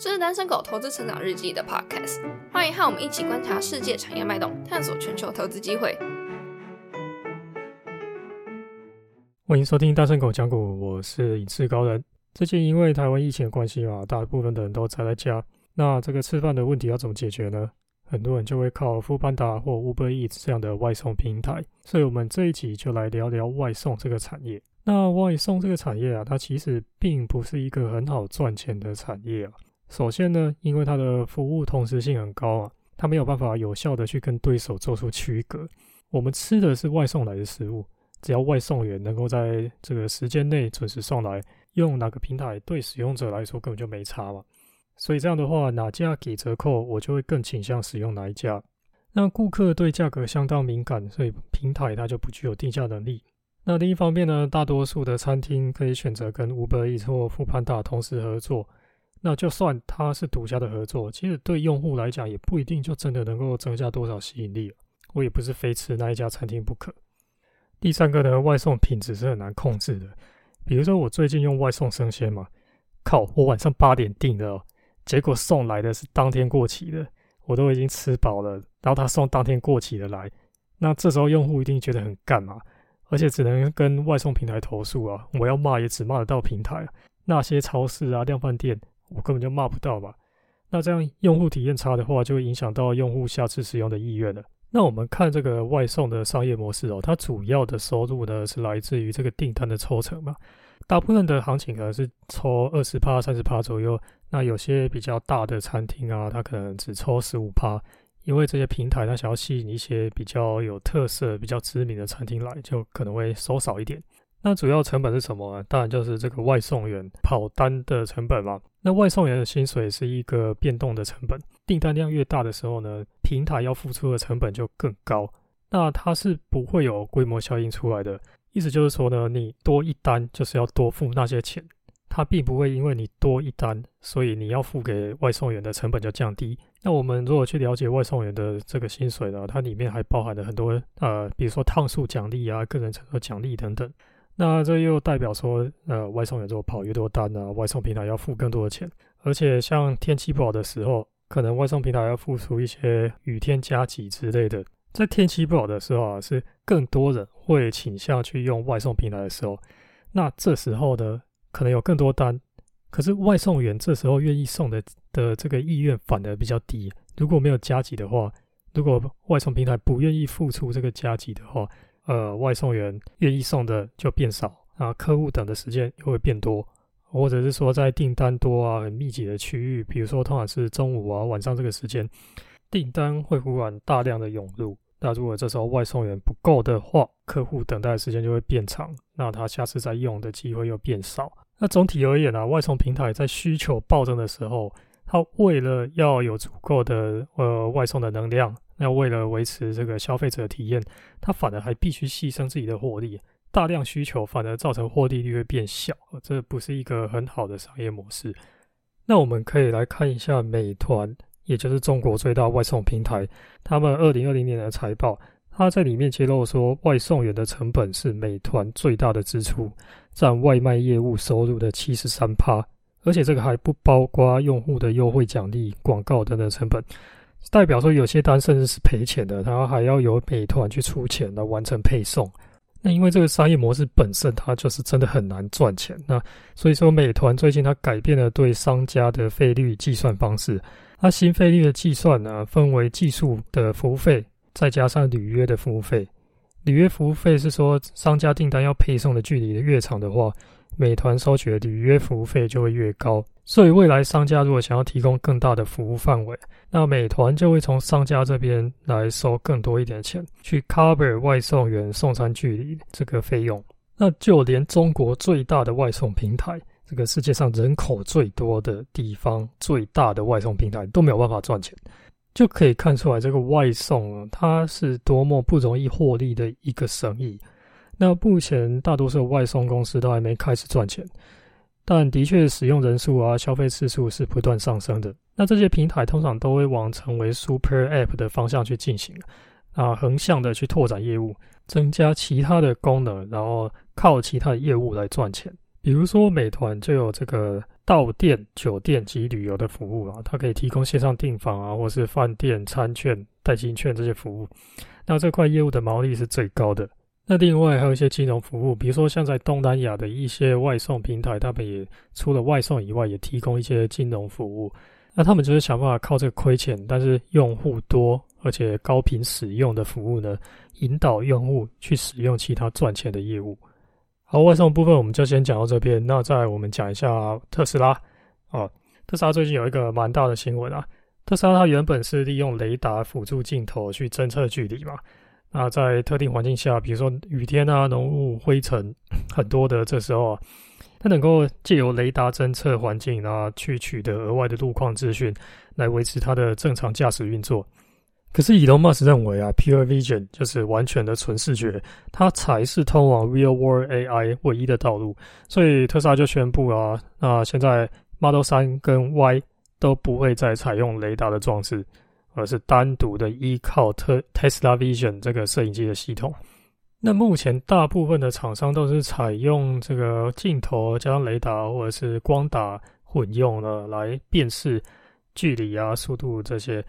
这是单身狗投资成长日记的 podcast，欢迎和我们一起观察世界产业脉动，探索全球投资机会。欢迎收听单身狗讲股，我是影视高人。最近因为台湾疫情的关系嘛，大部分的人都宅在家，那这个吃饭的问题要怎么解决呢？很多人就会靠富邦达或 Uber Eats 这样的外送平台，所以我们这一集就来聊聊外送这个产业。那外送这个产业啊，它其实并不是一个很好赚钱的产业啊。首先呢，因为它的服务同时性很高啊，它没有办法有效的去跟对手做出区隔。我们吃的是外送来的食物，只要外送员能够在这个时间内准时送来，用哪个平台对使用者来说根本就没差嘛。所以这样的话，哪家给折扣，我就会更倾向使用哪一家。那顾客对价格相当敏感，所以平台它就不具有定价能力。那另一方面呢，大多数的餐厅可以选择跟 Uber Eats 或富潘达同时合作。那就算它是独家的合作，其实对用户来讲也不一定就真的能够增加多少吸引力。我也不是非吃那一家餐厅不可。第三个呢，外送品质是很难控制的。比如说我最近用外送生鲜嘛，靠，我晚上八点订的，结果送来的是当天过期的，我都已经吃饱了，然后他送当天过期的来，那这时候用户一定觉得很干嘛？而且只能跟外送平台投诉啊！我要骂也只骂得到平台，那些超市啊、量贩店，我根本就骂不到嘛。那这样用户体验差的话，就会影响到用户下次使用的意愿了。那我们看这个外送的商业模式哦，它主要的收入呢是来自于这个订单的抽成嘛。大部分的行情可能是抽二十趴、三十趴左右，那有些比较大的餐厅啊，它可能只抽十五趴。因为这些平台，它想要吸引一些比较有特色、比较知名的餐厅来，就可能会收少一点。那主要成本是什么呢？当然就是这个外送员跑单的成本嘛。那外送员的薪水是一个变动的成本，订单量越大的时候呢，平台要付出的成本就更高。那它是不会有规模效应出来的，意思就是说呢，你多一单就是要多付那些钱。它并不会因为你多一单，所以你要付给外送员的成本就降低。那我们如果去了解外送员的这个薪水呢，它里面还包含了很多呃，比如说趟数奖励啊、个人承受奖励等等。那这又代表说，呃，外送员如果跑越多单呢，外送平台要付更多的钱。而且像天气不好的时候，可能外送平台要付出一些雨天加急之类的。在天气不好的时候啊，是更多人会倾向去用外送平台的时候。那这时候呢？可能有更多单，可是外送员这时候愿意送的的这个意愿反而比较低。如果没有加急的话，如果外送平台不愿意付出这个加急的话，呃，外送员愿意送的就变少啊，客户等的时间又会变多，或者是说在订单多啊、很密集的区域，比如说通常是中午啊、晚上这个时间，订单会忽然大量的涌入。那如果这时候外送员不够的话，客户等待的时间就会变长，那他下次再用的机会又变少。那总体而言呢，外送平台在需求暴增的时候，它为了要有足够的呃外送的能量，那为了维持这个消费者的体验，它反而还必须牺牲自己的获利。大量需求反而造成获利率会变小，这不是一个很好的商业模式。那我们可以来看一下美团。也就是中国最大外送平台，他们二零二零年的财报，他在里面揭露说，外送员的成本是美团最大的支出，占外卖业务收入的七十三趴，而且这个还不包括用户的优惠奖励、广告等等成本，代表说有些单甚至是赔钱的，他还要由美团去出钱来完成配送。那因为这个商业模式本身，它就是真的很难赚钱，那所以说美团最近它改变了对商家的费率计算方式。它新费率的计算呢，分为技术的服务费，再加上履约的服务费。履约服务费是说，商家订单要配送的距离越长的话，美团收取的履约服务费就会越高。所以未来商家如果想要提供更大的服务范围，那美团就会从商家这边来收更多一点钱，去 cover 外送员送餐距离这个费用。那就连中国最大的外送平台。这个世界上人口最多的地方，最大的外送平台都没有办法赚钱，就可以看出来这个外送它是多么不容易获利的一个生意。那目前大多数外送公司都还没开始赚钱，但的确使用人数啊、消费次数是不断上升的。那这些平台通常都会往成为 Super App 的方向去进行，啊，横向的去拓展业务，增加其他的功能，然后靠其他的业务来赚钱。比如说美团就有这个到店、酒店及旅游的服务啊，它可以提供线上订房啊，或是饭店餐券、代金券这些服务。那这块业务的毛利是最高的。那另外还有一些金融服务，比如说像在东南亚的一些外送平台，他们也除了外送以外，也提供一些金融服务。那他们就是想办法靠这个亏钱，但是用户多而且高频使用的服务呢，引导用户去使用其他赚钱的业务。好，外送部分我们就先讲到这边。那再我们讲一下特斯拉。哦，特斯拉最近有一个蛮大的新闻啊。特斯拉它原本是利用雷达辅助镜头去侦测距离嘛。那在特定环境下，比如说雨天啊、浓雾、灰尘 很多的这时候啊，它能够借由雷达侦测环境啊，去取得额外的路况资讯，来维持它的正常驾驶运作。可是，以龙马斯认为啊，Pure Vision 就是完全的纯视觉，它才是通往 Real World AI 唯一的道路。所以特斯拉就宣布啊，那现在 Model 三跟 Y 都不会再采用雷达的装置，而是单独的依靠特 Tesla Vision 这个摄影机的系统。那目前大部分的厂商都是采用这个镜头加上雷达或者是光打混用的来辨识距离啊、速度这些。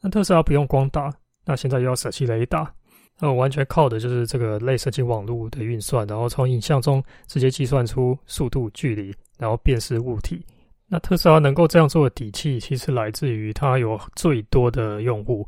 那特斯拉不用光打，那现在又要舍弃雷达，那完全靠的就是这个类神经网络的运算，然后从影像中直接计算出速度、距离，然后辨识物体。那特斯拉能够这样做的底气，其实来自于它有最多的用户。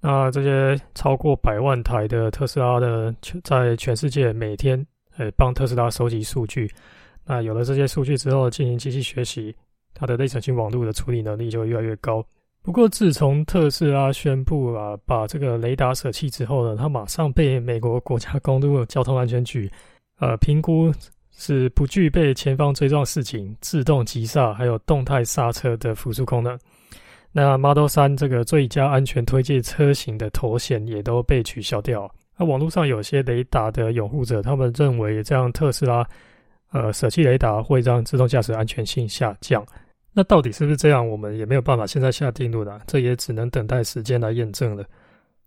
那这些超过百万台的特斯拉的，在全世界每天，呃，帮特斯拉收集数据。那有了这些数据之后，进行机器学习，它的内神经网络的处理能力就越来越高。不过，自从特斯拉宣布啊把这个雷达舍弃之后呢，它马上被美国国家公路交通安全局呃评估是不具备前方追撞示警、自动急刹还有动态刹车的辅助功能。那 Model 3这个最佳安全推荐车型的头衔也都被取消掉。那网络上有些雷达的拥护者，他们认为这样特斯拉呃舍弃雷达会让自动驾驶安全性下降。那到底是不是这样？我们也没有办法现在下定论的，这也只能等待时间来验证了。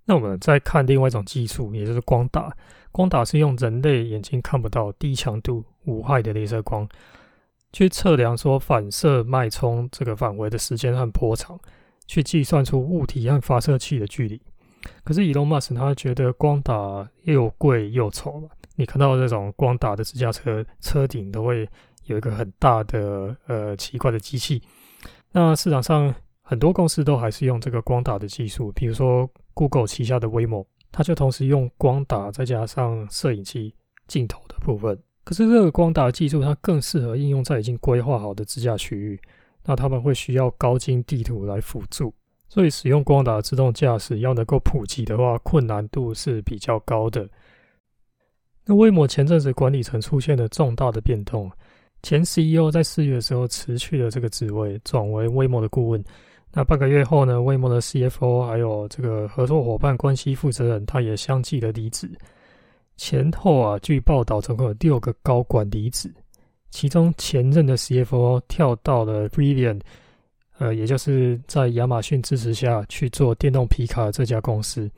那我们再看另外一种技术，也就是光打。光打是用人类眼睛看不到、低强度、无害的镭射光，去测量说反射脉冲这个范围的时间和波长，去计算出物体和发射器的距离。可是 Elon Musk 他觉得光打又贵又丑嘛，你看到这种光打的自驾车车顶都会。有一个很大的呃奇怪的机器，那市场上很多公司都还是用这个光打的技术，比如说 Google 旗下的 w a m o 它就同时用光打再加上摄影机镜头的部分。可是这个光打技术它更适合应用在已经规划好的自驾区域，那他们会需要高精地图来辅助，所以使用光打自动驾驶要能够普及的话，困难度是比较高的。那威摩前阵子管理层出现了重大的变动。前 CEO 在四月的时候辞去了这个职位，转为威摩的顾问。那半个月后呢，威摩的 CFO 还有这个合作伙伴关系负责人，他也相继的离职。前后啊，据报道，总共有六个高管离职，其中前任的 CFO 跳到了 Brilliant，呃，也就是在亚马逊支持下去做电动皮卡这家公司。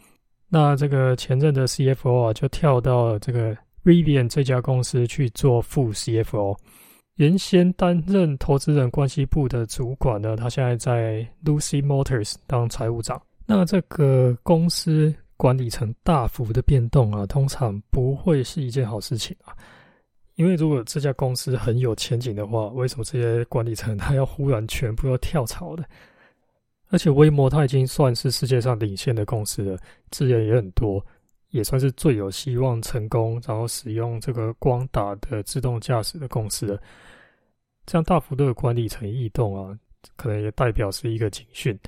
那这个前任的 CFO 啊，就跳到这个 Brilliant 这家公司去做副 CFO。原先担任投资人关系部的主管呢，他现在在 Lucy Motors 当财务长。那这个公司管理层大幅的变动啊，通常不会是一件好事情啊。因为如果这家公司很有前景的话，为什么这些管理层他要忽然全部要跳槽的？而且威摩他已经算是世界上领先的公司了，资源也很多，也算是最有希望成功，然后使用这个光打的自动驾驶的公司了。这样大幅度的管理层异动啊，可能也代表是一个警讯。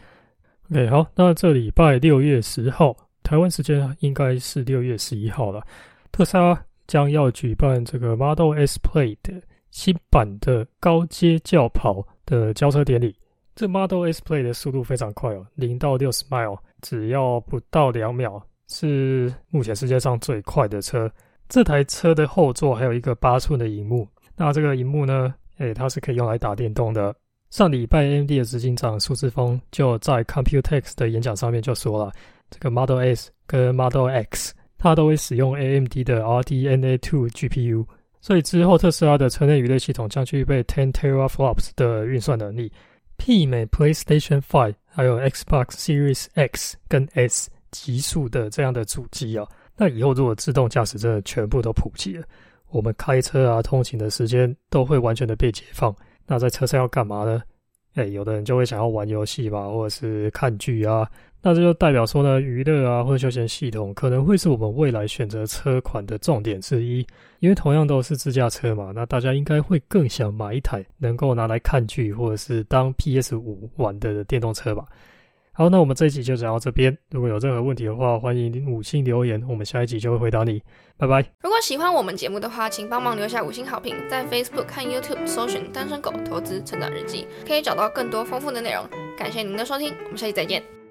OK，好，那这礼拜六月十号，台湾时间应该是六月十一号了。特斯拉将要举办这个 Model S Plaid 新版的高阶轿跑的交车典礼。这 Model S Plaid 的速度非常快哦，零到六十 mile 只要不到两秒，是目前世界上最快的车。这台车的后座还有一个八寸的荧幕，那这个荧幕呢？诶，它是可以用来打电动的。上礼拜 AMD 的执行长苏志峰就在 Computex 的演讲上面就说了，这个 Model S 跟 Model X 它都会使用 AMD 的 RDNA 2 GPU，所以之后特斯拉的车内娱乐系统将具备 ten teraflops 的运算能力，媲美 PlayStation Five 还有 Xbox Series X 跟 S 极速的这样的主机啊。那以后如果自动驾驶真的全部都普及了，我们开车啊通勤的时间都会完全的被解放。那在车上要干嘛呢？哎，有的人就会想要玩游戏吧，或者是看剧啊。那这就代表说呢，娱乐啊或者休闲系统可能会是我们未来选择车款的重点之一。因为同样都是自驾车嘛，那大家应该会更想买一台能够拿来看剧或者是当 PS 五玩的电动车吧。好，那我们这一集就讲到这边。如果有任何问题的话，欢迎五星留言，我们下一集就会回答你。拜拜。如果喜欢我们节目的话，请帮忙留下五星好评，在 Facebook 看 YouTube 搜寻“单身狗投资成长日记”，可以找到更多丰富的内容。感谢您的收听，我们下期再见。